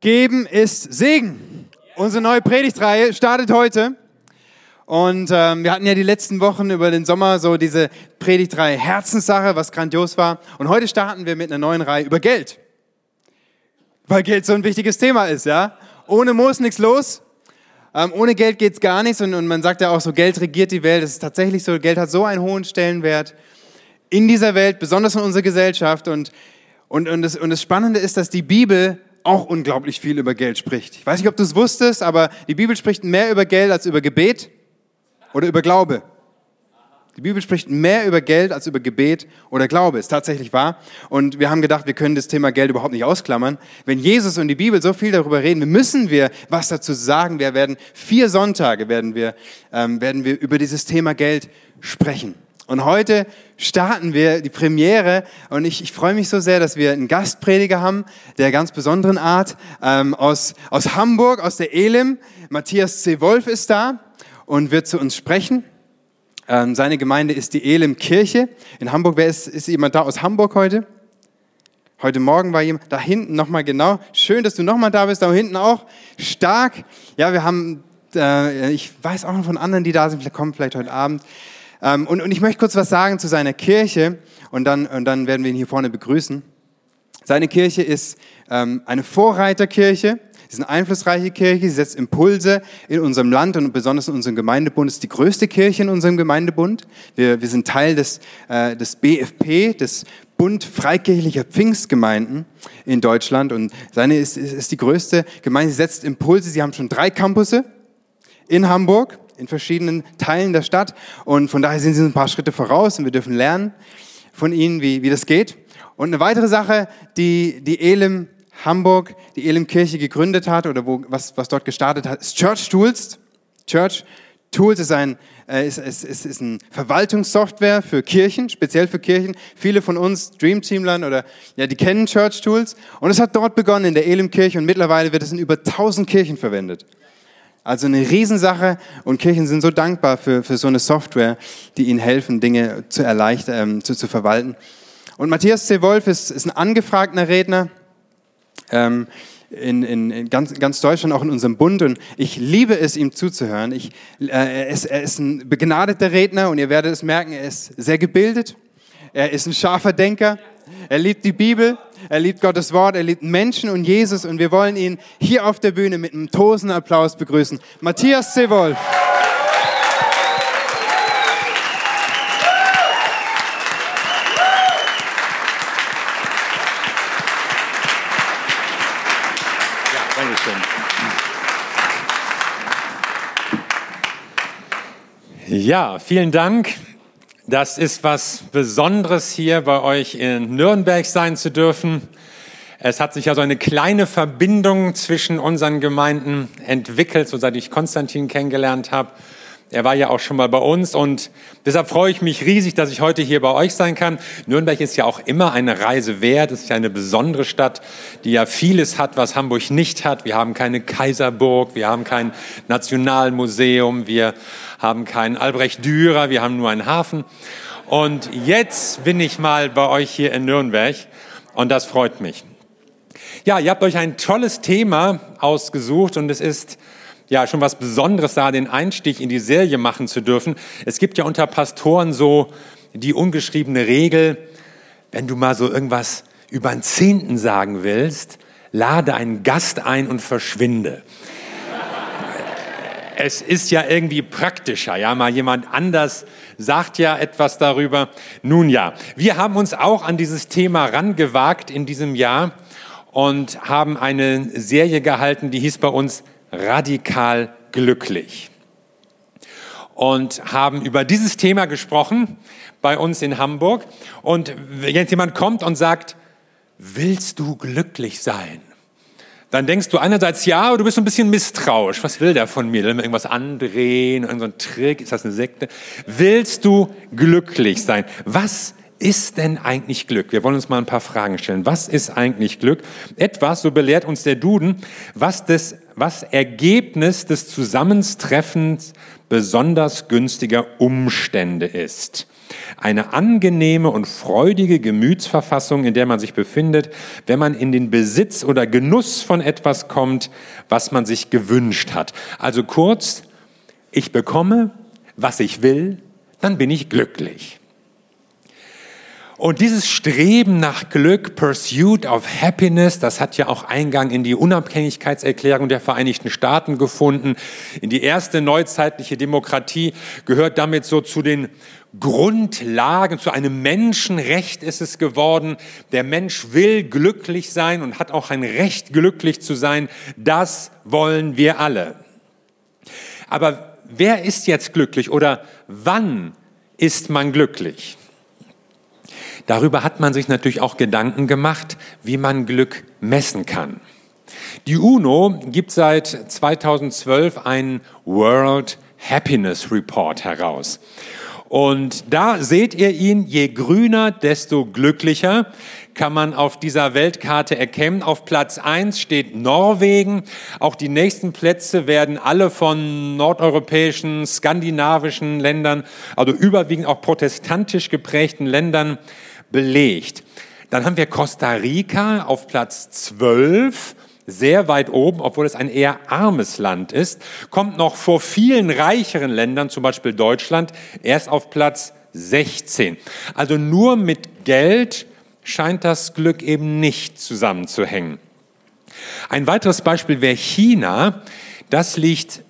Geben ist Segen. Unsere neue Predigtreihe startet heute. Und ähm, wir hatten ja die letzten Wochen über den Sommer so diese Predigtreihe Herzenssache, was grandios war. Und heute starten wir mit einer neuen Reihe über Geld. Weil Geld so ein wichtiges Thema ist, ja. Ohne Moos nichts los. Ähm, ohne Geld geht's gar nichts. Und, und man sagt ja auch so, Geld regiert die Welt. Das ist tatsächlich so. Geld hat so einen hohen Stellenwert in dieser Welt, besonders in unserer Gesellschaft. Und, und, und, das, und das Spannende ist, dass die Bibel auch unglaublich viel über Geld spricht. Ich weiß nicht, ob du es wusstest, aber die Bibel spricht mehr über Geld als über Gebet oder über Glaube. Die Bibel spricht mehr über Geld als über Gebet oder Glaube. Ist tatsächlich wahr. Und wir haben gedacht, wir können das Thema Geld überhaupt nicht ausklammern. Wenn Jesus und die Bibel so viel darüber reden, müssen wir was dazu sagen. Wir werden vier Sonntage werden wir, ähm, werden wir über dieses Thema Geld sprechen. Und heute starten wir die Premiere und ich, ich freue mich so sehr, dass wir einen Gastprediger haben, der ganz besonderen Art, ähm, aus, aus Hamburg, aus der Elim. Matthias C. Wolf ist da und wird zu uns sprechen. Ähm, seine Gemeinde ist die Elim Kirche in Hamburg. Wer ist, ist jemand da aus Hamburg heute? Heute Morgen war jemand da hinten nochmal genau. Schön, dass du nochmal da bist. Da hinten auch stark. Ja, wir haben, äh, ich weiß auch noch von anderen, die da sind. Vielleicht kommen vielleicht heute Abend. Ähm, und, und ich möchte kurz was sagen zu seiner Kirche und dann, und dann werden wir ihn hier vorne begrüßen. Seine Kirche ist ähm, eine Vorreiterkirche. Sie ist eine einflussreiche Kirche, sie setzt Impulse in unserem Land und besonders in unserem Gemeindebund. Es ist die größte Kirche in unserem Gemeindebund. Wir, wir sind Teil des, äh, des BFP, des Bund Freikirchlicher Pfingstgemeinden in Deutschland. Und seine ist, ist, ist die größte Gemeinde. Sie setzt Impulse. Sie haben schon drei Campusse in Hamburg in verschiedenen Teilen der Stadt. Und von daher sind sie ein paar Schritte voraus und wir dürfen lernen von ihnen, wie, wie das geht. Und eine weitere Sache, die die Elim Hamburg, die Elim Kirche gegründet hat oder wo, was, was dort gestartet hat, ist Church Tools. Church Tools ist ein, äh, ist, ist, ist, ist ein Verwaltungssoftware für Kirchen, speziell für Kirchen. Viele von uns, Dream Teamlern oder, ja, die kennen Church Tools. Und es hat dort begonnen in der Elim Kirche und mittlerweile wird es in über 1000 Kirchen verwendet. Also eine Riesensache und Kirchen sind so dankbar für, für so eine Software, die ihnen helfen, Dinge zu erleichtern, ähm, zu, zu verwalten. Und Matthias C. Wolf ist, ist ein angefragter Redner ähm, in, in, in ganz, ganz Deutschland, auch in unserem Bund. Und ich liebe es, ihm zuzuhören. Ich, äh, er, ist, er ist ein begnadeter Redner und ihr werdet es merken, er ist sehr gebildet. Er ist ein scharfer Denker. Er liebt die Bibel, er liebt Gottes Wort, er liebt Menschen und Jesus und wir wollen ihn hier auf der Bühne mit einem tosenden Applaus begrüßen. Matthias C. Wolf. Ja, vielen Dank. Das ist was Besonderes hier bei euch in Nürnberg sein zu dürfen. Es hat sich also eine kleine Verbindung zwischen unseren Gemeinden entwickelt, so seit ich Konstantin kennengelernt habe. Er war ja auch schon mal bei uns und deshalb freue ich mich riesig, dass ich heute hier bei euch sein kann. Nürnberg ist ja auch immer eine Reise wert. Es ist ja eine besondere Stadt, die ja vieles hat, was Hamburg nicht hat. Wir haben keine Kaiserburg, wir haben kein Nationalmuseum, wir haben keinen Albrecht Dürer, wir haben nur einen Hafen. Und jetzt bin ich mal bei euch hier in Nürnberg und das freut mich. Ja, ihr habt euch ein tolles Thema ausgesucht und es ist ja schon was Besonderes da, den Einstieg in die Serie machen zu dürfen. Es gibt ja unter Pastoren so die ungeschriebene Regel, wenn du mal so irgendwas über einen Zehnten sagen willst, lade einen Gast ein und verschwinde. Es ist ja irgendwie praktischer, ja, mal jemand anders sagt ja etwas darüber. Nun ja, wir haben uns auch an dieses Thema rangewagt in diesem Jahr und haben eine Serie gehalten, die hieß bei uns radikal glücklich. Und haben über dieses Thema gesprochen bei uns in Hamburg. Und wenn jetzt jemand kommt und sagt, willst du glücklich sein? Dann denkst du einerseits ja, aber du bist ein bisschen misstrauisch. Was will der von mir? Will mir irgendwas andrehen? Irgendein Trick? Ist das eine Sekte? Willst du glücklich sein? Was ist denn eigentlich Glück? Wir wollen uns mal ein paar Fragen stellen. Was ist eigentlich Glück? Etwas, so belehrt uns der Duden, was, das, was Ergebnis des Zusammentreffens besonders günstiger Umstände ist. Eine angenehme und freudige Gemütsverfassung, in der man sich befindet, wenn man in den Besitz oder Genuss von etwas kommt, was man sich gewünscht hat. Also kurz, ich bekomme, was ich will, dann bin ich glücklich. Und dieses Streben nach Glück, Pursuit of Happiness, das hat ja auch Eingang in die Unabhängigkeitserklärung der Vereinigten Staaten gefunden. In die erste neuzeitliche Demokratie gehört damit so zu den Grundlagen, zu einem Menschenrecht ist es geworden. Der Mensch will glücklich sein und hat auch ein Recht, glücklich zu sein. Das wollen wir alle. Aber wer ist jetzt glücklich oder wann ist man glücklich? Darüber hat man sich natürlich auch Gedanken gemacht, wie man Glück messen kann. Die UNO gibt seit 2012 einen World Happiness Report heraus. Und da seht ihr ihn, je grüner, desto glücklicher kann man auf dieser Weltkarte erkennen. Auf Platz eins steht Norwegen. Auch die nächsten Plätze werden alle von nordeuropäischen, skandinavischen Ländern, also überwiegend auch protestantisch geprägten Ländern belegt. Dann haben wir Costa Rica auf Platz 12, sehr weit oben, obwohl es ein eher armes Land ist, kommt noch vor vielen reicheren Ländern, zum Beispiel Deutschland, erst auf Platz 16. Also nur mit Geld scheint das Glück eben nicht zusammenzuhängen. Ein weiteres Beispiel wäre China. Das liegt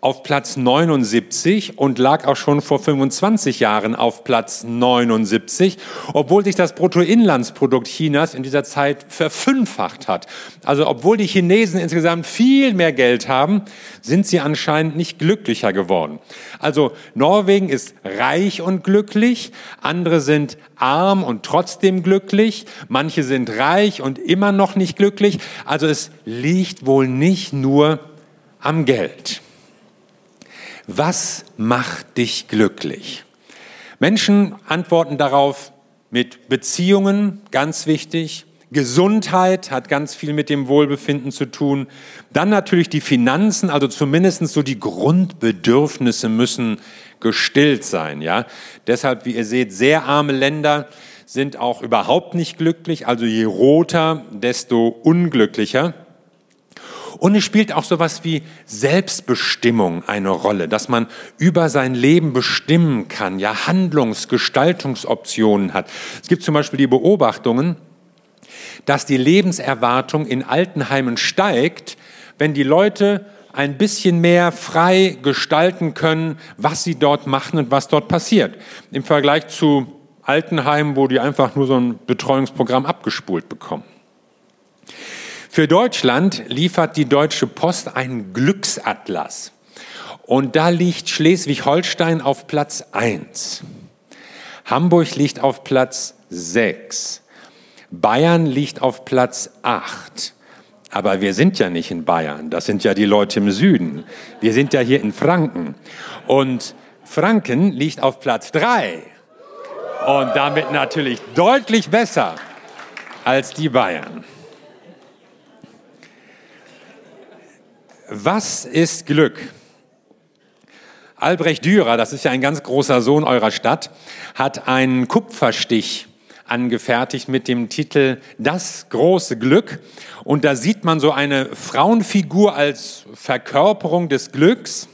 auf Platz 79 und lag auch schon vor 25 Jahren auf Platz 79, obwohl sich das Bruttoinlandsprodukt Chinas in dieser Zeit verfünffacht hat. Also obwohl die Chinesen insgesamt viel mehr Geld haben, sind sie anscheinend nicht glücklicher geworden. Also Norwegen ist reich und glücklich, andere sind arm und trotzdem glücklich, manche sind reich und immer noch nicht glücklich. Also es liegt wohl nicht nur am Geld. Was macht dich glücklich? Menschen antworten darauf mit Beziehungen, ganz wichtig. Gesundheit hat ganz viel mit dem Wohlbefinden zu tun. Dann natürlich die Finanzen, also zumindest so die Grundbedürfnisse müssen gestillt sein. Ja? Deshalb, wie ihr seht, sehr arme Länder sind auch überhaupt nicht glücklich. Also je roter, desto unglücklicher. Und es spielt auch sowas wie Selbstbestimmung eine Rolle, dass man über sein Leben bestimmen kann, ja Handlungs-, Gestaltungsoptionen hat. Es gibt zum Beispiel die Beobachtungen, dass die Lebenserwartung in Altenheimen steigt, wenn die Leute ein bisschen mehr frei gestalten können, was sie dort machen und was dort passiert. Im Vergleich zu Altenheimen, wo die einfach nur so ein Betreuungsprogramm abgespult bekommen. Für Deutschland liefert die Deutsche Post einen Glücksatlas. Und da liegt Schleswig-Holstein auf Platz 1. Hamburg liegt auf Platz 6. Bayern liegt auf Platz 8. Aber wir sind ja nicht in Bayern, das sind ja die Leute im Süden. Wir sind ja hier in Franken. Und Franken liegt auf Platz 3. Und damit natürlich deutlich besser als die Bayern. Was ist Glück? Albrecht Dürer, das ist ja ein ganz großer Sohn eurer Stadt, hat einen Kupferstich angefertigt mit dem Titel Das große Glück. Und da sieht man so eine Frauenfigur als Verkörperung des Glücks.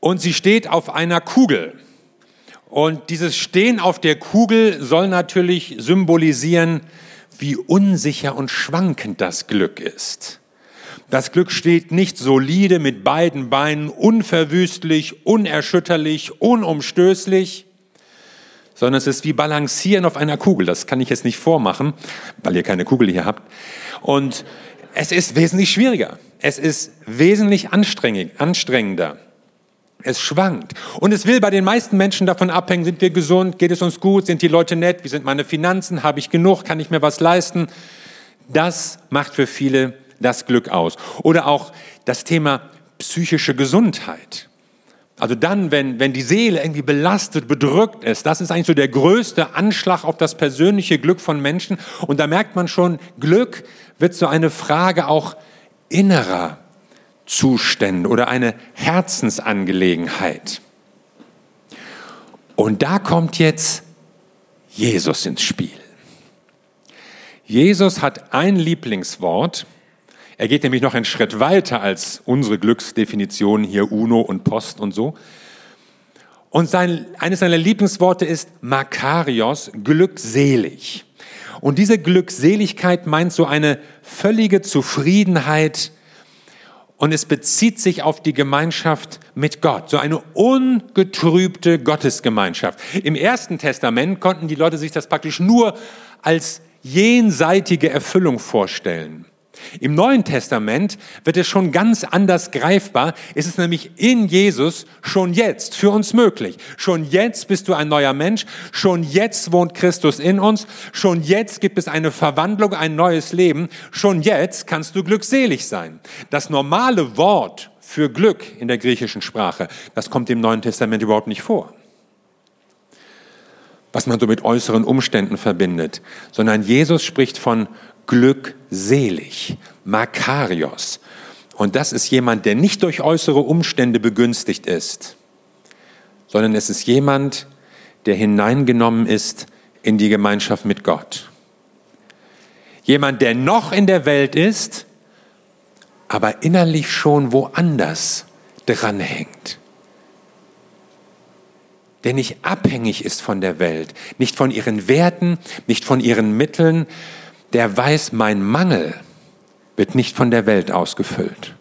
Und sie steht auf einer Kugel. Und dieses Stehen auf der Kugel soll natürlich symbolisieren, wie unsicher und schwankend das Glück ist. Das Glück steht nicht solide mit beiden Beinen, unverwüstlich, unerschütterlich, unumstößlich, sondern es ist wie Balancieren auf einer Kugel. Das kann ich jetzt nicht vormachen, weil ihr keine Kugel hier habt. Und es ist wesentlich schwieriger. Es ist wesentlich anstrengender. Es schwankt. Und es will bei den meisten Menschen davon abhängen, sind wir gesund, geht es uns gut, sind die Leute nett, wie sind meine Finanzen, habe ich genug, kann ich mir was leisten. Das macht für viele das Glück aus. Oder auch das Thema psychische Gesundheit. Also dann, wenn, wenn die Seele irgendwie belastet, bedrückt ist, das ist eigentlich so der größte Anschlag auf das persönliche Glück von Menschen. Und da merkt man schon, Glück wird so eine Frage auch innerer Zustände oder eine Herzensangelegenheit. Und da kommt jetzt Jesus ins Spiel. Jesus hat ein Lieblingswort. Er geht nämlich noch einen Schritt weiter als unsere Glücksdefinitionen hier UNO und Post und so. Und sein, eines seiner Lieblingsworte ist Makarios, glückselig. Und diese Glückseligkeit meint so eine völlige Zufriedenheit und es bezieht sich auf die Gemeinschaft mit Gott, so eine ungetrübte Gottesgemeinschaft. Im Ersten Testament konnten die Leute sich das praktisch nur als jenseitige Erfüllung vorstellen. Im Neuen Testament wird es schon ganz anders greifbar. Es ist nämlich in Jesus schon jetzt für uns möglich. Schon jetzt bist du ein neuer Mensch. Schon jetzt wohnt Christus in uns. Schon jetzt gibt es eine Verwandlung, ein neues Leben. Schon jetzt kannst du glückselig sein. Das normale Wort für Glück in der griechischen Sprache, das kommt im Neuen Testament überhaupt nicht vor was man so mit äußeren Umständen verbindet, sondern Jesus spricht von glückselig, Makarios. Und das ist jemand, der nicht durch äußere Umstände begünstigt ist, sondern es ist jemand, der hineingenommen ist in die Gemeinschaft mit Gott. Jemand, der noch in der Welt ist, aber innerlich schon woanders dranhängt. Der nicht abhängig ist von der Welt, nicht von ihren Werten, nicht von ihren Mitteln, der weiß, mein Mangel wird nicht von der Welt ausgefüllt.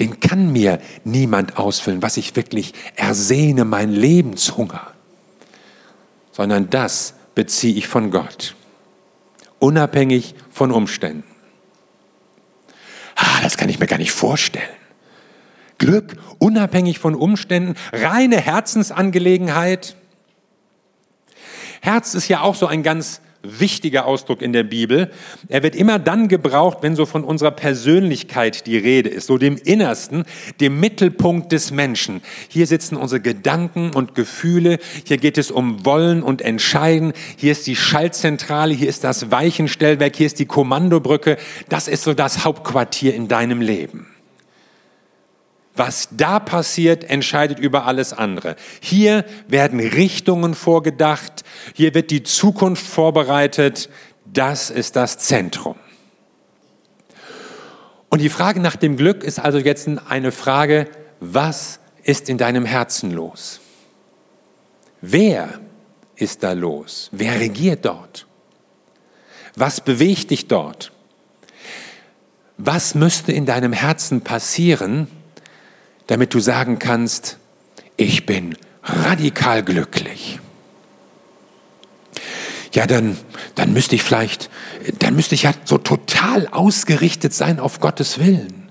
Den kann mir niemand ausfüllen, was ich wirklich ersehne, mein Lebenshunger, sondern das beziehe ich von Gott, unabhängig von Umständen. Ah, das kann ich mir gar nicht vorstellen. Glück, unabhängig von Umständen, reine Herzensangelegenheit. Herz ist ja auch so ein ganz wichtiger Ausdruck in der Bibel. Er wird immer dann gebraucht, wenn so von unserer Persönlichkeit die Rede ist, so dem Innersten, dem Mittelpunkt des Menschen. Hier sitzen unsere Gedanken und Gefühle, hier geht es um Wollen und Entscheiden, hier ist die Schaltzentrale, hier ist das Weichenstellwerk, hier ist die Kommandobrücke. Das ist so das Hauptquartier in deinem Leben. Was da passiert, entscheidet über alles andere. Hier werden Richtungen vorgedacht, hier wird die Zukunft vorbereitet. Das ist das Zentrum. Und die Frage nach dem Glück ist also jetzt eine Frage, was ist in deinem Herzen los? Wer ist da los? Wer regiert dort? Was bewegt dich dort? Was müsste in deinem Herzen passieren, damit du sagen kannst, ich bin radikal glücklich. Ja, dann, dann müsste ich vielleicht, dann müsste ich ja so total ausgerichtet sein auf Gottes Willen.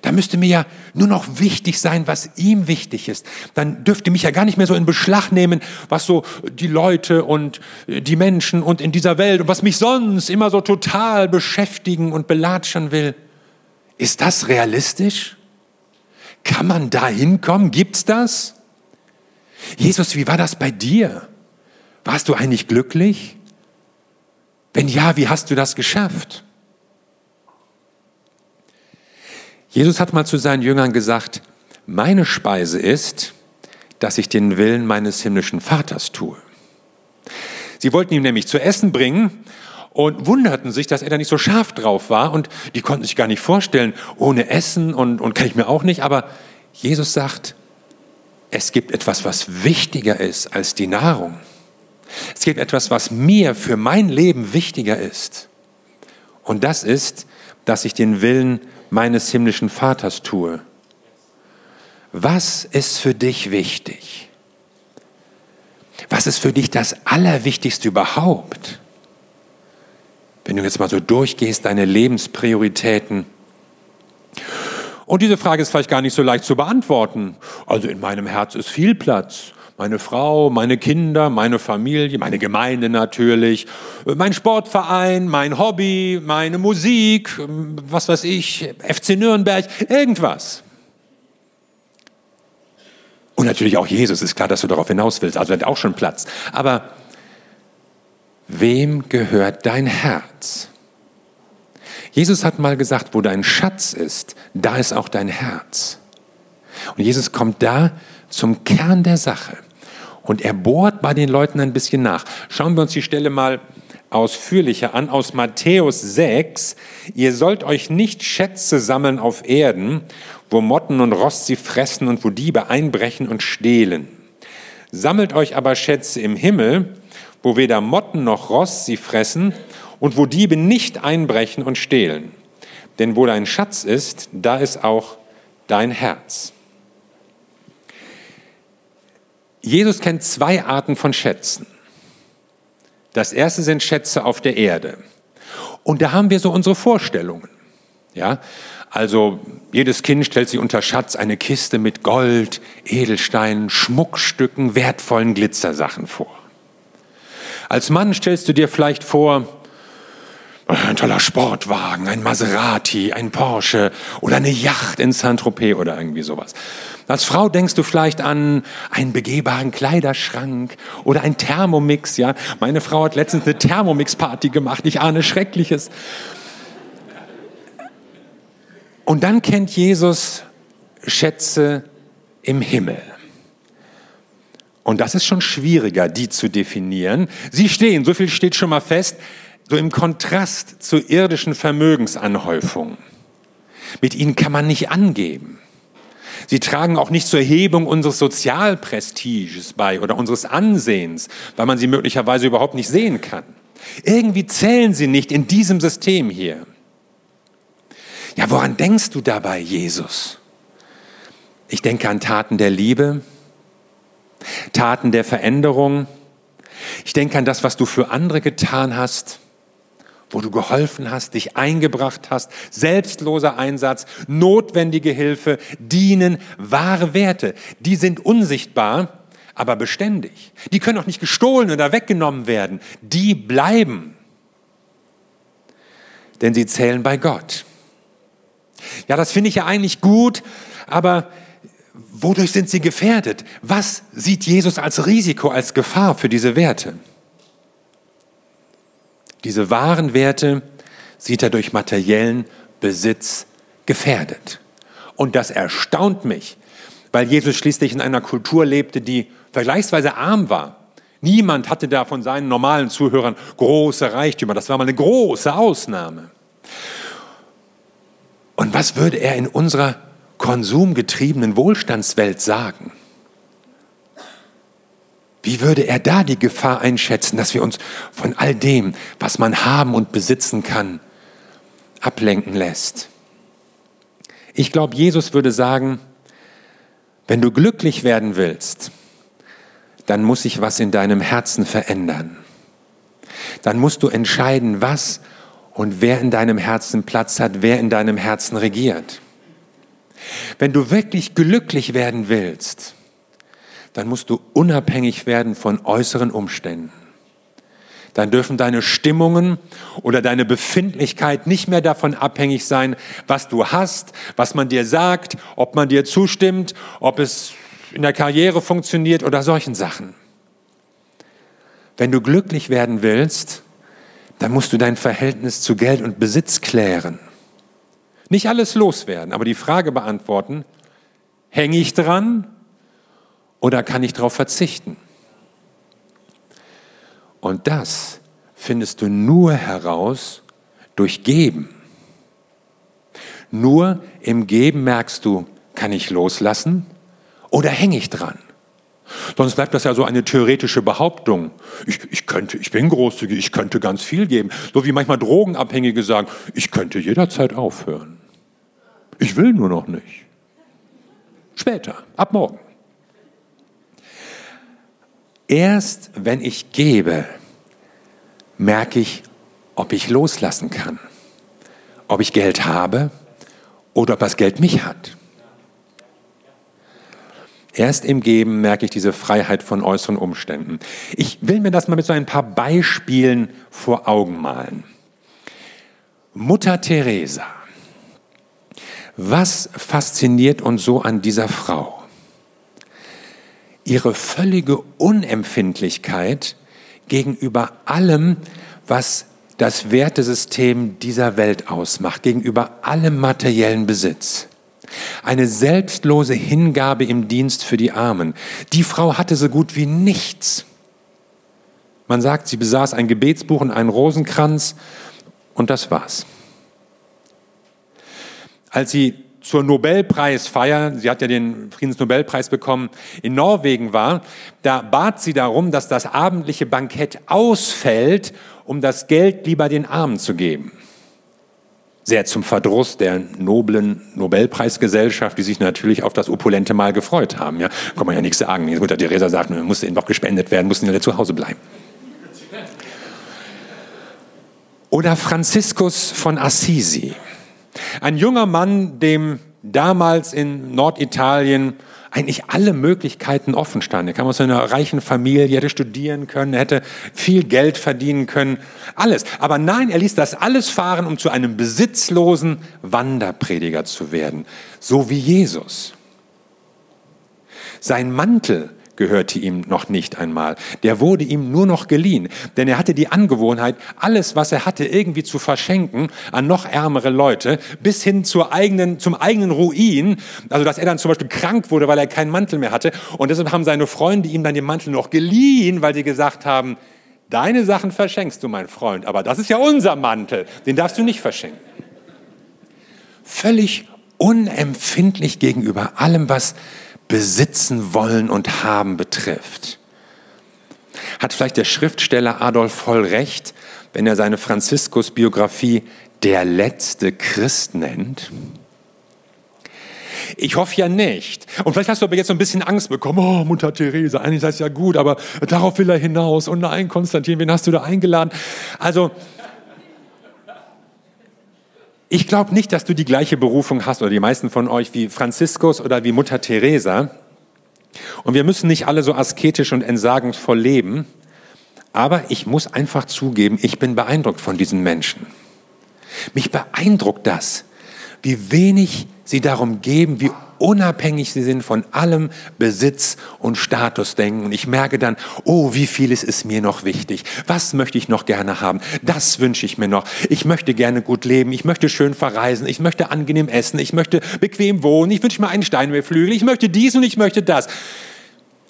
Da müsste mir ja nur noch wichtig sein, was ihm wichtig ist. Dann dürfte mich ja gar nicht mehr so in Beschlag nehmen, was so die Leute und die Menschen und in dieser Welt und was mich sonst immer so total beschäftigen und belatschern will. Ist das realistisch? Kann man da hinkommen? Gibt's das? Jesus, wie war das bei dir? Warst du eigentlich glücklich? Wenn ja, wie hast du das geschafft? Jesus hat mal zu seinen Jüngern gesagt, meine Speise ist, dass ich den Willen meines himmlischen Vaters tue. Sie wollten ihm nämlich zu essen bringen und wunderten sich, dass er da nicht so scharf drauf war und die konnten sich gar nicht vorstellen, ohne Essen und, und kann ich mir auch nicht, aber Jesus sagt, es gibt etwas, was wichtiger ist als die Nahrung. Es gibt etwas, was mir für mein Leben wichtiger ist. Und das ist, dass ich den Willen meines himmlischen Vaters tue. Was ist für dich wichtig? Was ist für dich das Allerwichtigste überhaupt? Wenn du jetzt mal so durchgehst, deine Lebensprioritäten. Und diese Frage ist vielleicht gar nicht so leicht zu beantworten. Also in meinem Herz ist viel Platz. Meine Frau, meine Kinder, meine Familie, meine Gemeinde natürlich, mein Sportverein, mein Hobby, meine Musik, was weiß ich, FC Nürnberg, irgendwas. Und natürlich auch Jesus, ist klar, dass du darauf hinaus willst, also hat auch schon Platz. Aber wem gehört dein Herz? Jesus hat mal gesagt, wo dein Schatz ist, da ist auch dein Herz. Und Jesus kommt da zum Kern der Sache. Und er bohrt bei den Leuten ein bisschen nach. Schauen wir uns die Stelle mal ausführlicher an aus Matthäus 6. Ihr sollt euch nicht Schätze sammeln auf Erden, wo Motten und Rost sie fressen und wo Diebe einbrechen und stehlen. Sammelt euch aber Schätze im Himmel, wo weder Motten noch Rost sie fressen und wo Diebe nicht einbrechen und stehlen. Denn wo dein Schatz ist, da ist auch dein Herz. Jesus kennt zwei Arten von Schätzen. Das erste sind Schätze auf der Erde. Und da haben wir so unsere Vorstellungen. Ja, also jedes Kind stellt sich unter Schatz eine Kiste mit Gold, Edelsteinen, Schmuckstücken, wertvollen Glitzersachen vor. Als Mann stellst du dir vielleicht vor, ein toller Sportwagen, ein Maserati, ein Porsche oder eine Yacht in Saint-Tropez oder irgendwie sowas. Als Frau denkst du vielleicht an einen begehbaren Kleiderschrank oder ein Thermomix, ja. Meine Frau hat letztens eine Thermomix-Party gemacht, ich ahne Schreckliches. Und dann kennt Jesus Schätze im Himmel. Und das ist schon schwieriger, die zu definieren. Sie stehen, so viel steht schon mal fest, so im Kontrast zur irdischen Vermögensanhäufung. Mit ihnen kann man nicht angeben. Sie tragen auch nicht zur Hebung unseres Sozialprestiges bei oder unseres Ansehens, weil man sie möglicherweise überhaupt nicht sehen kann. Irgendwie zählen sie nicht in diesem System hier. Ja, woran denkst du dabei, Jesus? Ich denke an Taten der Liebe, Taten der Veränderung. Ich denke an das, was du für andere getan hast, wo du geholfen hast, dich eingebracht hast, selbstloser Einsatz, notwendige Hilfe, dienen, wahre Werte. Die sind unsichtbar, aber beständig. Die können auch nicht gestohlen oder weggenommen werden. Die bleiben. Denn sie zählen bei Gott. Ja, das finde ich ja eigentlich gut, aber wodurch sind sie gefährdet? Was sieht Jesus als Risiko, als Gefahr für diese Werte? Diese wahren Werte sieht er durch materiellen Besitz gefährdet. Und das erstaunt mich, weil Jesus schließlich in einer Kultur lebte, die vergleichsweise arm war. Niemand hatte da von seinen normalen Zuhörern große Reichtümer. Das war mal eine große Ausnahme. Und was würde er in unserer konsumgetriebenen Wohlstandswelt sagen? Wie würde er da die Gefahr einschätzen, dass wir uns von all dem, was man haben und besitzen kann, ablenken lässt? Ich glaube, Jesus würde sagen, wenn du glücklich werden willst, dann muss sich was in deinem Herzen verändern. Dann musst du entscheiden, was und wer in deinem Herzen Platz hat, wer in deinem Herzen regiert. Wenn du wirklich glücklich werden willst, dann musst du unabhängig werden von äußeren Umständen. Dann dürfen deine Stimmungen oder deine Befindlichkeit nicht mehr davon abhängig sein, was du hast, was man dir sagt, ob man dir zustimmt, ob es in der Karriere funktioniert oder solchen Sachen. Wenn du glücklich werden willst, dann musst du dein Verhältnis zu Geld und Besitz klären. Nicht alles loswerden, aber die Frage beantworten, hänge ich dran oder kann ich darauf verzichten? Und das findest du nur heraus durch Geben. Nur im Geben merkst du, kann ich loslassen oder hänge ich dran? Sonst bleibt das ja so eine theoretische Behauptung. Ich, ich, könnte, ich bin großzügig, ich könnte ganz viel geben. So wie manchmal Drogenabhängige sagen, ich könnte jederzeit aufhören. Ich will nur noch nicht. Später, ab morgen. Erst wenn ich gebe, merke ich, ob ich loslassen kann, ob ich Geld habe oder ob das Geld mich hat. Erst im Geben merke ich diese Freiheit von äußeren Umständen. Ich will mir das mal mit so ein paar Beispielen vor Augen malen. Mutter Teresa. Was fasziniert uns so an dieser Frau? Ihre völlige Unempfindlichkeit gegenüber allem, was das Wertesystem dieser Welt ausmacht, gegenüber allem materiellen Besitz. Eine selbstlose Hingabe im Dienst für die Armen. Die Frau hatte so gut wie nichts. Man sagt, sie besaß ein Gebetsbuch und einen Rosenkranz und das war's. Als sie zur Nobelpreisfeier, sie hat ja den Friedensnobelpreis bekommen, in Norwegen war, da bat sie darum, dass das abendliche Bankett ausfällt, um das Geld lieber den Armen zu geben. Sehr zum Verdruss der noblen Nobelpreisgesellschaft, die sich natürlich auf das opulente Mal gefreut haben. Ja, kann man ja nichts sagen. Die Mutter Theresa sagt, man musste ihnen doch gespendet werden, mussten ja zu Hause bleiben. Oder Franziskus von Assisi. Ein junger Mann, dem damals in Norditalien eigentlich alle Möglichkeiten offen standen. Er kam aus einer reichen Familie, hätte studieren können, hätte viel Geld verdienen können, alles. Aber nein, er ließ das alles fahren, um zu einem besitzlosen Wanderprediger zu werden, so wie Jesus. Sein Mantel gehörte ihm noch nicht einmal. Der wurde ihm nur noch geliehen, denn er hatte die Angewohnheit, alles, was er hatte, irgendwie zu verschenken an noch ärmere Leute, bis hin zur eigenen, zum eigenen Ruin. Also, dass er dann zum Beispiel krank wurde, weil er keinen Mantel mehr hatte. Und deshalb haben seine Freunde ihm dann den Mantel noch geliehen, weil sie gesagt haben, deine Sachen verschenkst du, mein Freund, aber das ist ja unser Mantel, den darfst du nicht verschenken. Völlig unempfindlich gegenüber allem, was besitzen wollen und haben betrifft. Hat vielleicht der Schriftsteller Adolf voll recht, wenn er seine Franziskus-Biografie der letzte Christ nennt? Ich hoffe ja nicht. Und vielleicht hast du aber jetzt so ein bisschen Angst bekommen. Oh, Mutter Theresa, eigentlich sei es ja gut, aber darauf will er hinaus. Und nein, Konstantin, wen hast du da eingeladen? Also, ich glaube nicht, dass du die gleiche Berufung hast oder die meisten von euch wie Franziskus oder wie Mutter Teresa. Und wir müssen nicht alle so asketisch und entsagungsvoll leben. Aber ich muss einfach zugeben, ich bin beeindruckt von diesen Menschen. Mich beeindruckt das, wie wenig sie darum geben, wie unabhängig sie sind von allem Besitz und Statusdenken. Und ich merke dann, oh, wie vieles ist mir noch wichtig. Was möchte ich noch gerne haben? Das wünsche ich mir noch. Ich möchte gerne gut leben. Ich möchte schön verreisen. Ich möchte angenehm essen. Ich möchte bequem wohnen. Ich wünsche mir einen Steinmehlflügel. Ich möchte dies und ich möchte das.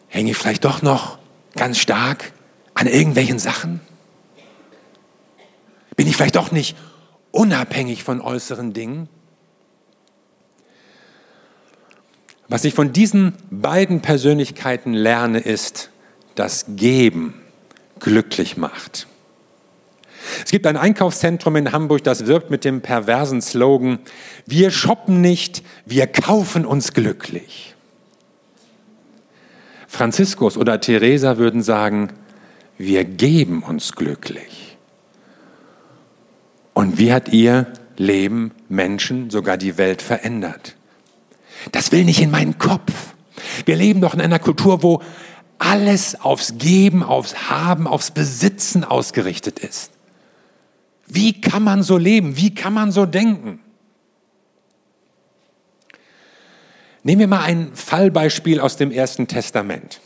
Hänge ich vielleicht doch noch ganz stark an irgendwelchen Sachen? Bin ich vielleicht doch nicht unabhängig von äußeren Dingen? Was ich von diesen beiden Persönlichkeiten lerne, ist, dass Geben glücklich macht. Es gibt ein Einkaufszentrum in Hamburg, das wirbt mit dem perversen Slogan, wir shoppen nicht, wir kaufen uns glücklich. Franziskus oder Theresa würden sagen, wir geben uns glücklich. Und wie hat ihr Leben Menschen, sogar die Welt verändert? Das will nicht in meinen Kopf. Wir leben doch in einer Kultur, wo alles aufs Geben, aufs Haben, aufs Besitzen ausgerichtet ist. Wie kann man so leben? Wie kann man so denken? Nehmen wir mal ein Fallbeispiel aus dem Ersten Testament.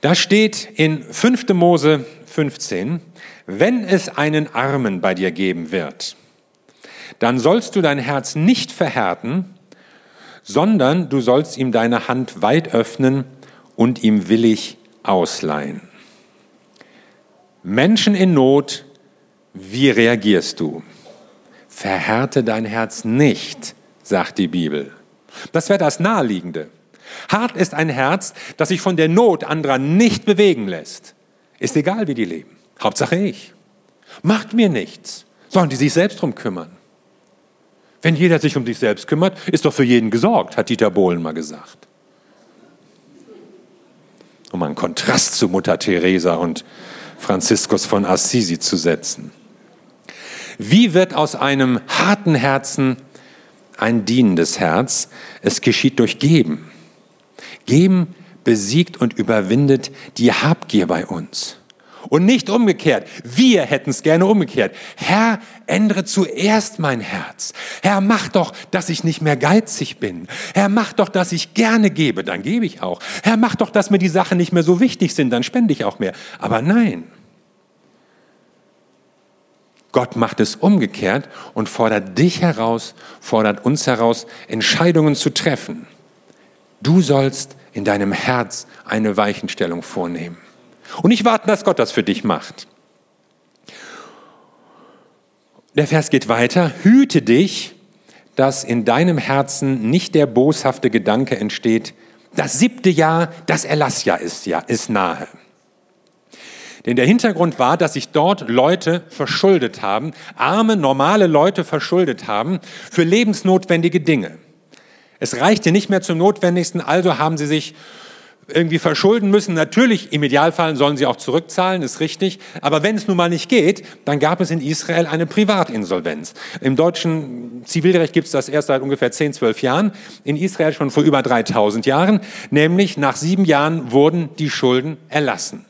Da steht in 5. Mose 15, wenn es einen Armen bei dir geben wird, dann sollst du dein Herz nicht verhärten sondern du sollst ihm deine Hand weit öffnen und ihm willig ausleihen. Menschen in Not, wie reagierst du? Verhärte dein Herz nicht, sagt die Bibel. Das wäre das Naheliegende. Hart ist ein Herz, das sich von der Not anderer nicht bewegen lässt. Ist egal, wie die leben. Hauptsache ich. Macht mir nichts. Sollen die sich selbst drum kümmern. Wenn jeder sich um sich selbst kümmert, ist doch für jeden gesorgt, hat Dieter Bohlen mal gesagt. Um einen Kontrast zu Mutter Teresa und Franziskus von Assisi zu setzen. Wie wird aus einem harten Herzen ein dienendes Herz? Es geschieht durch Geben. Geben besiegt und überwindet die Habgier bei uns. Und nicht umgekehrt. Wir hätten es gerne umgekehrt. Herr, ändere zuerst mein Herz. Herr, mach doch, dass ich nicht mehr geizig bin. Herr, mach doch, dass ich gerne gebe, dann gebe ich auch. Herr, mach doch, dass mir die Sachen nicht mehr so wichtig sind, dann spende ich auch mehr. Aber nein. Gott macht es umgekehrt und fordert dich heraus, fordert uns heraus, Entscheidungen zu treffen. Du sollst in deinem Herz eine Weichenstellung vornehmen. Und nicht warten, dass Gott das für dich macht. Der Vers geht weiter. Hüte dich, dass in deinem Herzen nicht der boshafte Gedanke entsteht, das siebte Jahr, das Erlassjahr ist, ja, ist nahe. Denn der Hintergrund war, dass sich dort Leute verschuldet haben, arme, normale Leute verschuldet haben für lebensnotwendige Dinge. Es reichte nicht mehr zum Notwendigsten, also haben sie sich irgendwie verschulden müssen. Natürlich, im Idealfall sollen sie auch zurückzahlen, ist richtig. Aber wenn es nun mal nicht geht, dann gab es in Israel eine Privatinsolvenz. Im deutschen Zivilrecht gibt es das erst seit ungefähr 10, 12 Jahren. In Israel schon vor über 3000 Jahren. Nämlich nach sieben Jahren wurden die Schulden erlassen.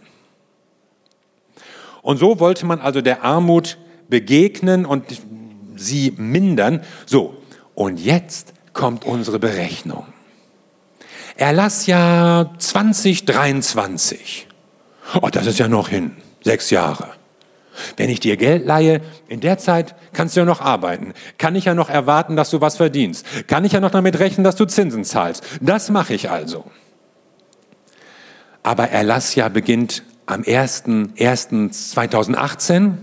Und so wollte man also der Armut begegnen und sie mindern. So, und jetzt kommt unsere Berechnung. Erlassjahr 2023. Oh, das ist ja noch hin. Sechs Jahre. Wenn ich dir Geld leihe, in der Zeit kannst du ja noch arbeiten. Kann ich ja noch erwarten, dass du was verdienst. Kann ich ja noch damit rechnen, dass du Zinsen zahlst. Das mache ich also. Aber Erlassjahr beginnt am 1.1.2018.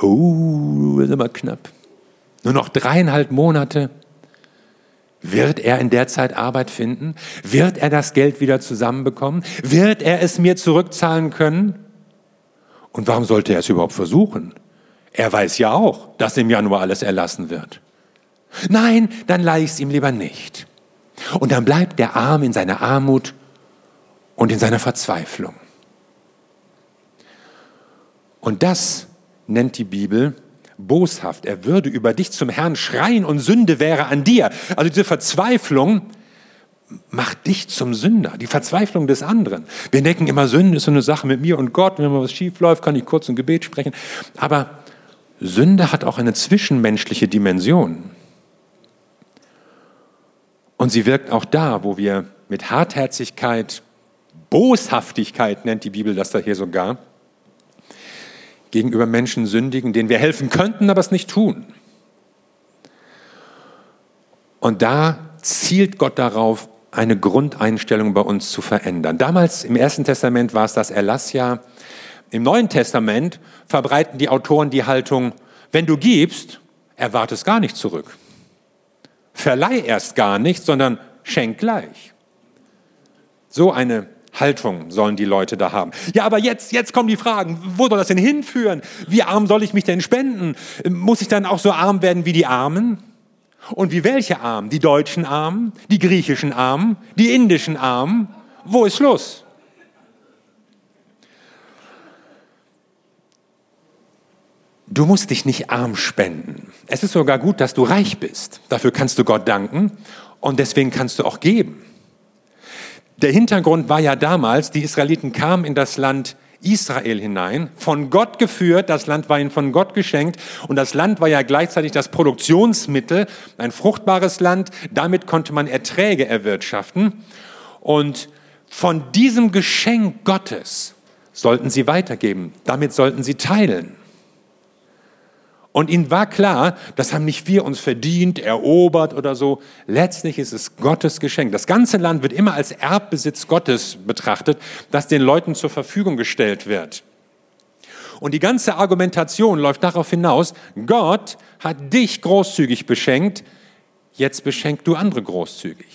Oh, ist immer knapp. Nur noch dreieinhalb Monate. Wird er in der Zeit Arbeit finden? Wird er das Geld wieder zusammenbekommen? Wird er es mir zurückzahlen können? Und warum sollte er es überhaupt versuchen? Er weiß ja auch, dass im Januar alles erlassen wird. Nein, dann leihe ich es ihm lieber nicht. Und dann bleibt der Arm in seiner Armut und in seiner Verzweiflung. Und das nennt die Bibel boshaft. Er würde über dich zum Herrn schreien und Sünde wäre an dir. Also diese Verzweiflung macht dich zum Sünder. Die Verzweiflung des anderen. Wir denken immer, Sünde ist so eine Sache mit mir und Gott. Wenn mal was schief läuft, kann ich kurz ein Gebet sprechen. Aber Sünde hat auch eine zwischenmenschliche Dimension. Und sie wirkt auch da, wo wir mit Hartherzigkeit, Boshaftigkeit nennt die Bibel das da hier sogar, gegenüber Menschen sündigen, denen wir helfen könnten, aber es nicht tun. Und da zielt Gott darauf, eine Grundeinstellung bei uns zu verändern. Damals im Ersten Testament war es das Erlassjahr. Im Neuen Testament verbreiten die Autoren die Haltung, wenn du gibst, erwarte es gar nicht zurück. Verleih erst gar nicht, sondern schenk gleich. So eine Haltung sollen die Leute da haben. Ja, aber jetzt, jetzt kommen die Fragen. Wo soll das denn hinführen? Wie arm soll ich mich denn spenden? Muss ich dann auch so arm werden wie die Armen? Und wie welche Armen? Die deutschen Armen? Die griechischen Armen? Die indischen Armen? Wo ist Schluss? Du musst dich nicht arm spenden. Es ist sogar gut, dass du reich bist. Dafür kannst du Gott danken und deswegen kannst du auch geben. Der Hintergrund war ja damals, die Israeliten kamen in das Land Israel hinein, von Gott geführt, das Land war ihnen von Gott geschenkt und das Land war ja gleichzeitig das Produktionsmittel, ein fruchtbares Land, damit konnte man Erträge erwirtschaften und von diesem Geschenk Gottes sollten sie weitergeben, damit sollten sie teilen. Und ihnen war klar, das haben nicht wir uns verdient, erobert oder so. Letztlich ist es Gottes Geschenk. Das ganze Land wird immer als Erbbesitz Gottes betrachtet, das den Leuten zur Verfügung gestellt wird. Und die ganze Argumentation läuft darauf hinaus, Gott hat dich großzügig beschenkt, jetzt beschenk du andere großzügig.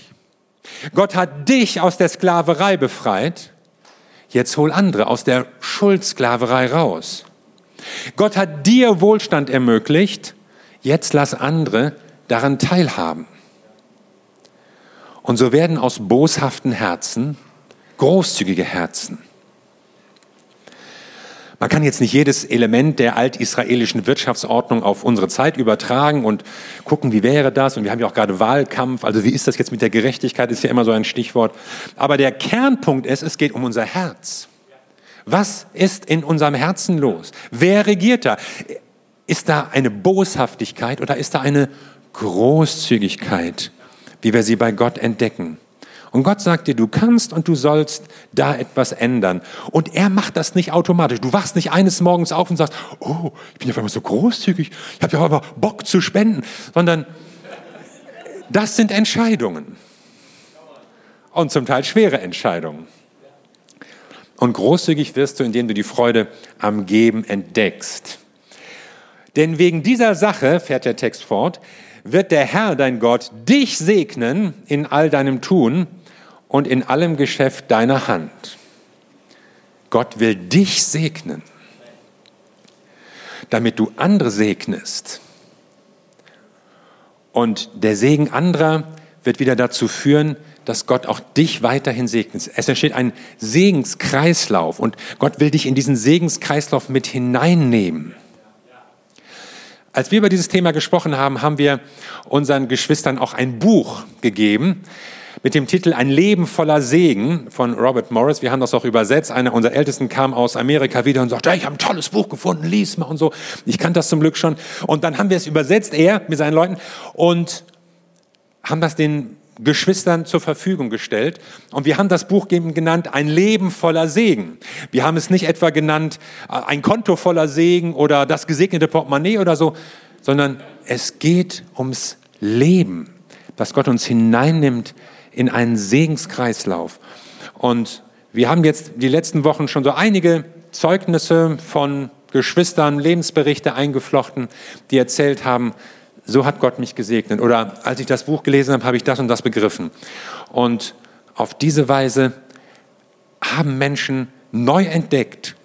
Gott hat dich aus der Sklaverei befreit, jetzt hol andere aus der Schuldsklaverei raus. Gott hat dir Wohlstand ermöglicht, jetzt lass andere daran teilhaben. Und so werden aus boshaften Herzen großzügige Herzen. Man kann jetzt nicht jedes Element der altisraelischen Wirtschaftsordnung auf unsere Zeit übertragen und gucken, wie wäre das? Und wir haben ja auch gerade Wahlkampf. Also wie ist das jetzt mit der Gerechtigkeit? Ist ja immer so ein Stichwort. Aber der Kernpunkt ist, es geht um unser Herz. Was ist in unserem Herzen los? Wer regiert da? Ist da eine Boshaftigkeit oder ist da eine Großzügigkeit, wie wir sie bei Gott entdecken? Und Gott sagt dir, du kannst und du sollst da etwas ändern. Und er macht das nicht automatisch. Du wachst nicht eines Morgens auf und sagst, oh, ich bin ja einmal so großzügig, ich habe ja aber Bock zu spenden, sondern das sind Entscheidungen. Und zum Teil schwere Entscheidungen. Und großzügig wirst du, indem du die Freude am Geben entdeckst. Denn wegen dieser Sache, fährt der Text fort, wird der Herr, dein Gott, dich segnen in all deinem Tun und in allem Geschäft deiner Hand. Gott will dich segnen, damit du andere segnest. Und der Segen anderer wird wieder dazu führen, dass Gott auch dich weiterhin segnet. Es entsteht ein Segenskreislauf und Gott will dich in diesen Segenskreislauf mit hineinnehmen. Als wir über dieses Thema gesprochen haben, haben wir unseren Geschwistern auch ein Buch gegeben mit dem Titel Ein Leben voller Segen von Robert Morris. Wir haben das auch übersetzt. Einer unserer Ältesten kam aus Amerika wieder und sagte, hey, ich habe ein tolles Buch gefunden, lies mal und so. Ich kannte das zum Glück schon. Und dann haben wir es übersetzt, er mit seinen Leuten, und haben das den Geschwistern zur Verfügung gestellt. Und wir haben das Buch genannt Ein Leben voller Segen. Wir haben es nicht etwa genannt äh, Ein Konto voller Segen oder das gesegnete Portemonnaie oder so, sondern es geht ums Leben, dass Gott uns hineinnimmt in einen Segenskreislauf. Und wir haben jetzt die letzten Wochen schon so einige Zeugnisse von Geschwistern, Lebensberichte eingeflochten, die erzählt haben, so hat Gott mich gesegnet. Oder als ich das Buch gelesen habe, habe ich das und das begriffen. Und auf diese Weise haben Menschen neu entdeckt,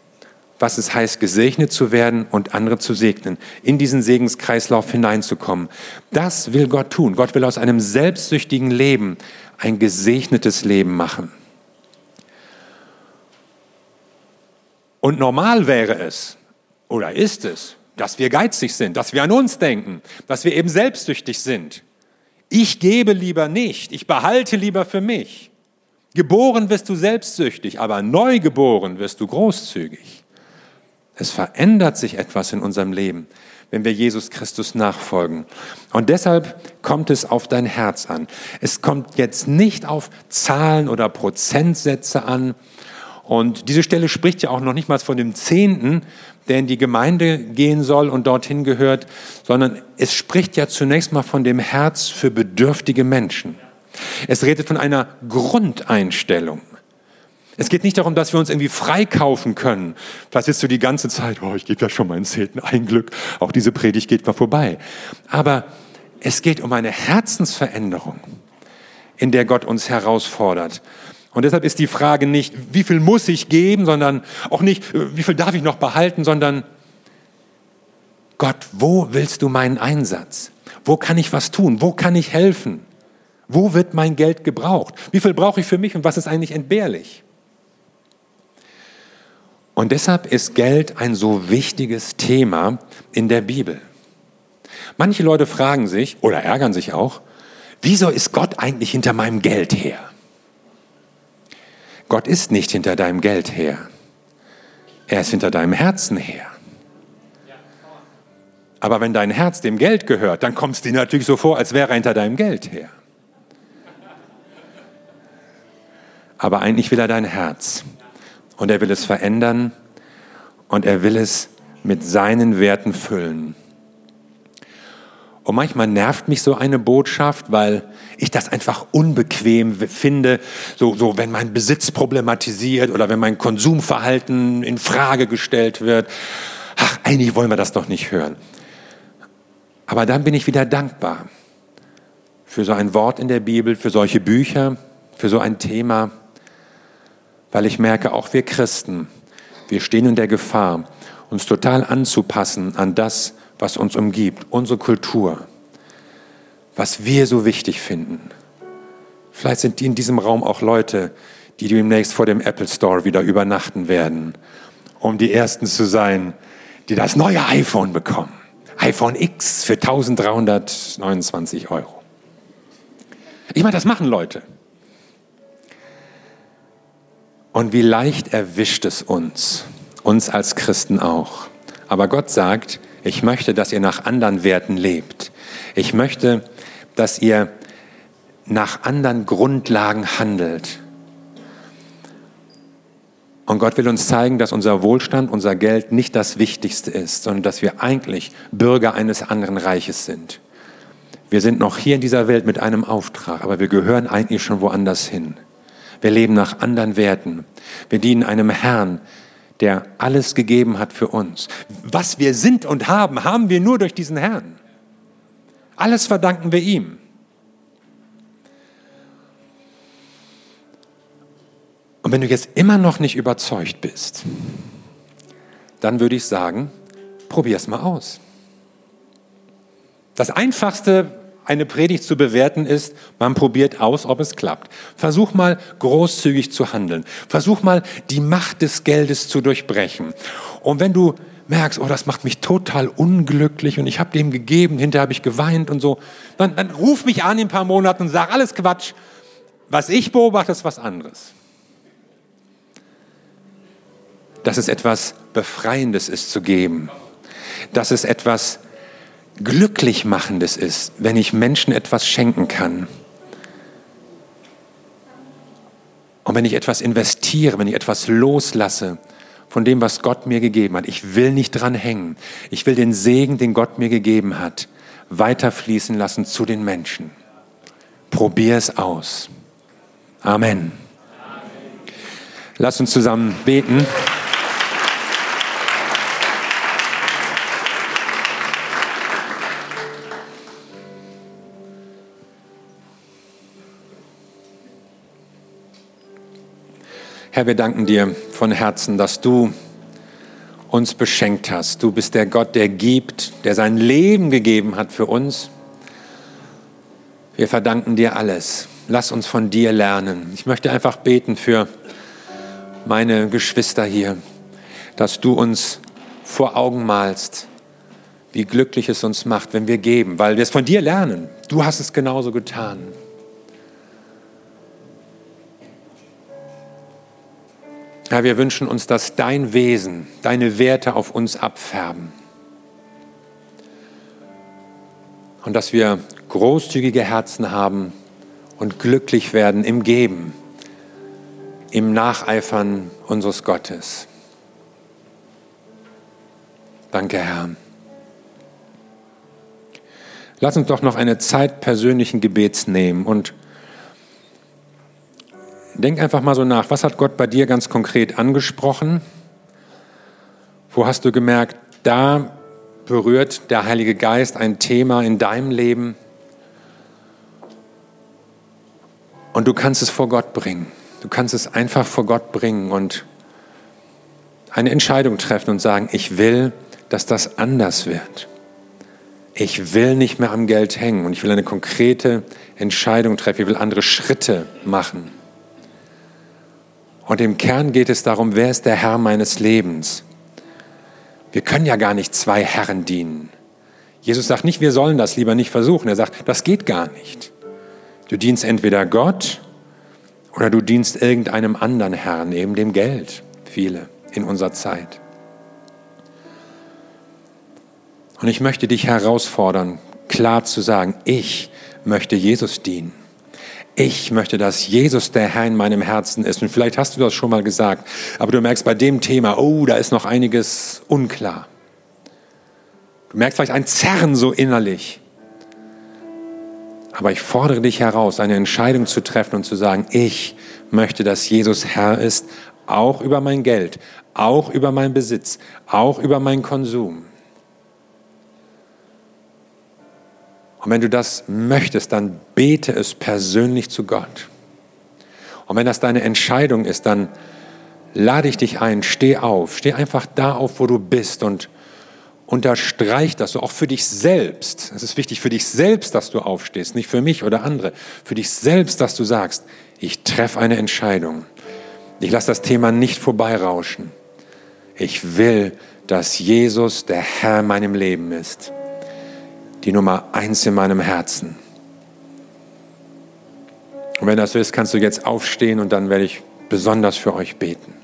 was es heißt, gesegnet zu werden und andere zu segnen, in diesen Segenskreislauf hineinzukommen. Das will Gott tun. Gott will aus einem selbstsüchtigen Leben ein gesegnetes Leben machen. Und normal wäre es, oder ist es, dass wir geizig sind, dass wir an uns denken, dass wir eben selbstsüchtig sind. Ich gebe lieber nicht, ich behalte lieber für mich. Geboren wirst du selbstsüchtig, aber neu geboren wirst du großzügig. Es verändert sich etwas in unserem Leben, wenn wir Jesus Christus nachfolgen. Und deshalb kommt es auf dein Herz an. Es kommt jetzt nicht auf Zahlen oder Prozentsätze an. Und diese Stelle spricht ja auch noch nicht mal von dem Zehnten, der in die Gemeinde gehen soll und dorthin gehört, sondern es spricht ja zunächst mal von dem Herz für bedürftige Menschen. Es redet von einer Grundeinstellung. Es geht nicht darum, dass wir uns irgendwie freikaufen können. Das ist so die ganze Zeit, oh, ich gebe ja schon meinen Zehnten, ein Glück, auch diese Predigt geht mal vorbei. Aber es geht um eine Herzensveränderung, in der Gott uns herausfordert. Und deshalb ist die Frage nicht, wie viel muss ich geben, sondern auch nicht, äh, wie viel darf ich noch behalten, sondern Gott, wo willst du meinen Einsatz? Wo kann ich was tun? Wo kann ich helfen? Wo wird mein Geld gebraucht? Wie viel brauche ich für mich und was ist eigentlich entbehrlich? Und deshalb ist Geld ein so wichtiges Thema in der Bibel. Manche Leute fragen sich oder ärgern sich auch, wieso ist Gott eigentlich hinter meinem Geld her? Gott ist nicht hinter deinem Geld her. Er ist hinter deinem Herzen her. Aber wenn dein Herz dem Geld gehört, dann kommt es dir natürlich so vor, als wäre er hinter deinem Geld her. Aber eigentlich will er dein Herz. Und er will es verändern und er will es mit seinen Werten füllen. Und manchmal nervt mich so eine Botschaft, weil ich das einfach unbequem finde, so, so wenn mein Besitz problematisiert oder wenn mein Konsumverhalten in Frage gestellt wird. Ach, eigentlich wollen wir das doch nicht hören. Aber dann bin ich wieder dankbar für so ein Wort in der Bibel, für solche Bücher, für so ein Thema, weil ich merke, auch wir Christen, wir stehen in der Gefahr, uns total anzupassen an das, was uns umgibt, unsere Kultur, was wir so wichtig finden. Vielleicht sind die in diesem Raum auch Leute, die demnächst vor dem Apple Store wieder übernachten werden, um die Ersten zu sein, die das neue iPhone bekommen. iPhone X für 1329 Euro. Ich meine, das machen Leute. Und wie leicht erwischt es uns, uns als Christen auch. Aber Gott sagt, ich möchte, dass ihr nach anderen Werten lebt. Ich möchte, dass ihr nach anderen Grundlagen handelt. Und Gott will uns zeigen, dass unser Wohlstand, unser Geld nicht das Wichtigste ist, sondern dass wir eigentlich Bürger eines anderen Reiches sind. Wir sind noch hier in dieser Welt mit einem Auftrag, aber wir gehören eigentlich schon woanders hin. Wir leben nach anderen Werten. Wir dienen einem Herrn, der alles gegeben hat für uns. Was wir sind und haben, haben wir nur durch diesen Herrn. Alles verdanken wir ihm. Und wenn du jetzt immer noch nicht überzeugt bist, dann würde ich sagen, probier es mal aus. Das Einfachste, eine Predigt zu bewerten, ist, man probiert aus, ob es klappt. Versuch mal großzügig zu handeln. Versuch mal die Macht des Geldes zu durchbrechen. Und wenn du merkst, oh, das macht mich total unglücklich und ich habe dem gegeben, hinterher habe ich geweint und so, dann, dann ruf mich an in ein paar Monaten und sag, alles Quatsch. Was ich beobachte, ist was anderes. Dass es etwas Befreiendes ist zu geben. Dass es etwas glücklich machendes ist, wenn ich Menschen etwas schenken kann. Und wenn ich etwas investiere, wenn ich etwas loslasse von dem, was Gott mir gegeben hat. Ich will nicht dran hängen. Ich will den Segen, den Gott mir gegeben hat, weiterfließen lassen zu den Menschen. Probier es aus. Amen. Lass uns zusammen beten. Herr, wir danken dir von Herzen, dass du uns beschenkt hast. Du bist der Gott, der gibt, der sein Leben gegeben hat für uns. Wir verdanken dir alles. Lass uns von dir lernen. Ich möchte einfach beten für meine Geschwister hier, dass du uns vor Augen malst, wie glücklich es uns macht, wenn wir geben, weil wir es von dir lernen. Du hast es genauso getan. Herr, wir wünschen uns, dass dein Wesen, deine Werte auf uns abfärben. Und dass wir großzügige Herzen haben und glücklich werden im Geben, im Nacheifern unseres Gottes. Danke, Herr. Lass uns doch noch eine Zeit persönlichen Gebets nehmen und Denk einfach mal so nach, was hat Gott bei dir ganz konkret angesprochen? Wo hast du gemerkt, da berührt der Heilige Geist ein Thema in deinem Leben und du kannst es vor Gott bringen. Du kannst es einfach vor Gott bringen und eine Entscheidung treffen und sagen, ich will, dass das anders wird. Ich will nicht mehr am Geld hängen und ich will eine konkrete Entscheidung treffen. Ich will andere Schritte machen. Und im Kern geht es darum, wer ist der Herr meines Lebens? Wir können ja gar nicht zwei Herren dienen. Jesus sagt nicht, wir sollen das lieber nicht versuchen. Er sagt, das geht gar nicht. Du dienst entweder Gott oder du dienst irgendeinem anderen Herrn, eben dem Geld. Viele in unserer Zeit. Und ich möchte dich herausfordern, klar zu sagen, ich möchte Jesus dienen ich möchte, dass Jesus der Herr in meinem Herzen ist. Und vielleicht hast du das schon mal gesagt, aber du merkst bei dem Thema, oh, da ist noch einiges unklar. Du merkst vielleicht ein Zerren so innerlich. Aber ich fordere dich heraus, eine Entscheidung zu treffen und zu sagen, ich möchte, dass Jesus Herr ist, auch über mein Geld, auch über meinen Besitz, auch über meinen Konsum. Und wenn du das möchtest, dann bete es persönlich zu Gott. Und wenn das deine Entscheidung ist, dann lade ich dich ein, steh auf, steh einfach da auf, wo du bist und unterstreich das so auch für dich selbst. Es ist wichtig für dich selbst, dass du aufstehst, nicht für mich oder andere. Für dich selbst, dass du sagst, ich treffe eine Entscheidung. Ich lasse das Thema nicht vorbeirauschen. Ich will, dass Jesus der Herr in meinem Leben ist die Nummer eins in meinem Herzen. Und wenn das so ist, kannst du jetzt aufstehen und dann werde ich besonders für euch beten.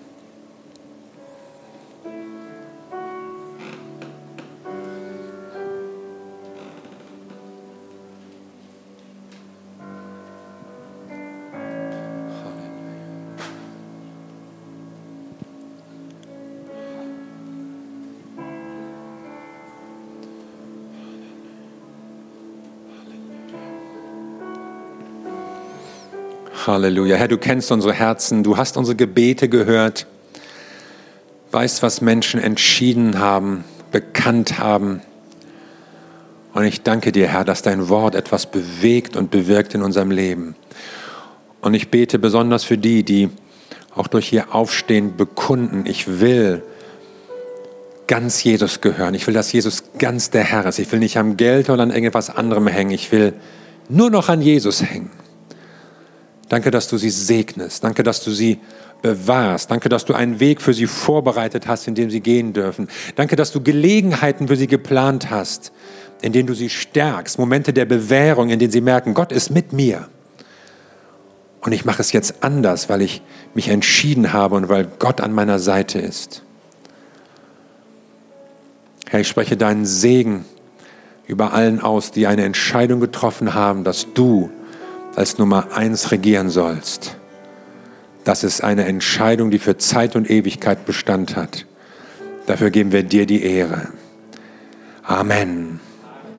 Halleluja. Herr, du kennst unsere Herzen, du hast unsere Gebete gehört, weißt, was Menschen entschieden haben, bekannt haben. Und ich danke dir, Herr, dass dein Wort etwas bewegt und bewirkt in unserem Leben. Und ich bete besonders für die, die auch durch ihr Aufstehen bekunden, ich will ganz Jesus gehören. Ich will, dass Jesus ganz der Herr ist. Ich will nicht am Geld oder an irgendetwas anderem hängen. Ich will nur noch an Jesus hängen. Danke, dass du sie segnest. Danke, dass du sie bewahrst. Danke, dass du einen Weg für sie vorbereitet hast, in dem sie gehen dürfen. Danke, dass du Gelegenheiten für sie geplant hast, in denen du sie stärkst. Momente der Bewährung, in denen sie merken, Gott ist mit mir. Und ich mache es jetzt anders, weil ich mich entschieden habe und weil Gott an meiner Seite ist. Herr, ich spreche deinen Segen über allen aus, die eine Entscheidung getroffen haben, dass du als Nummer eins regieren sollst. Das ist eine Entscheidung, die für Zeit und Ewigkeit Bestand hat. Dafür geben wir dir die Ehre. Amen.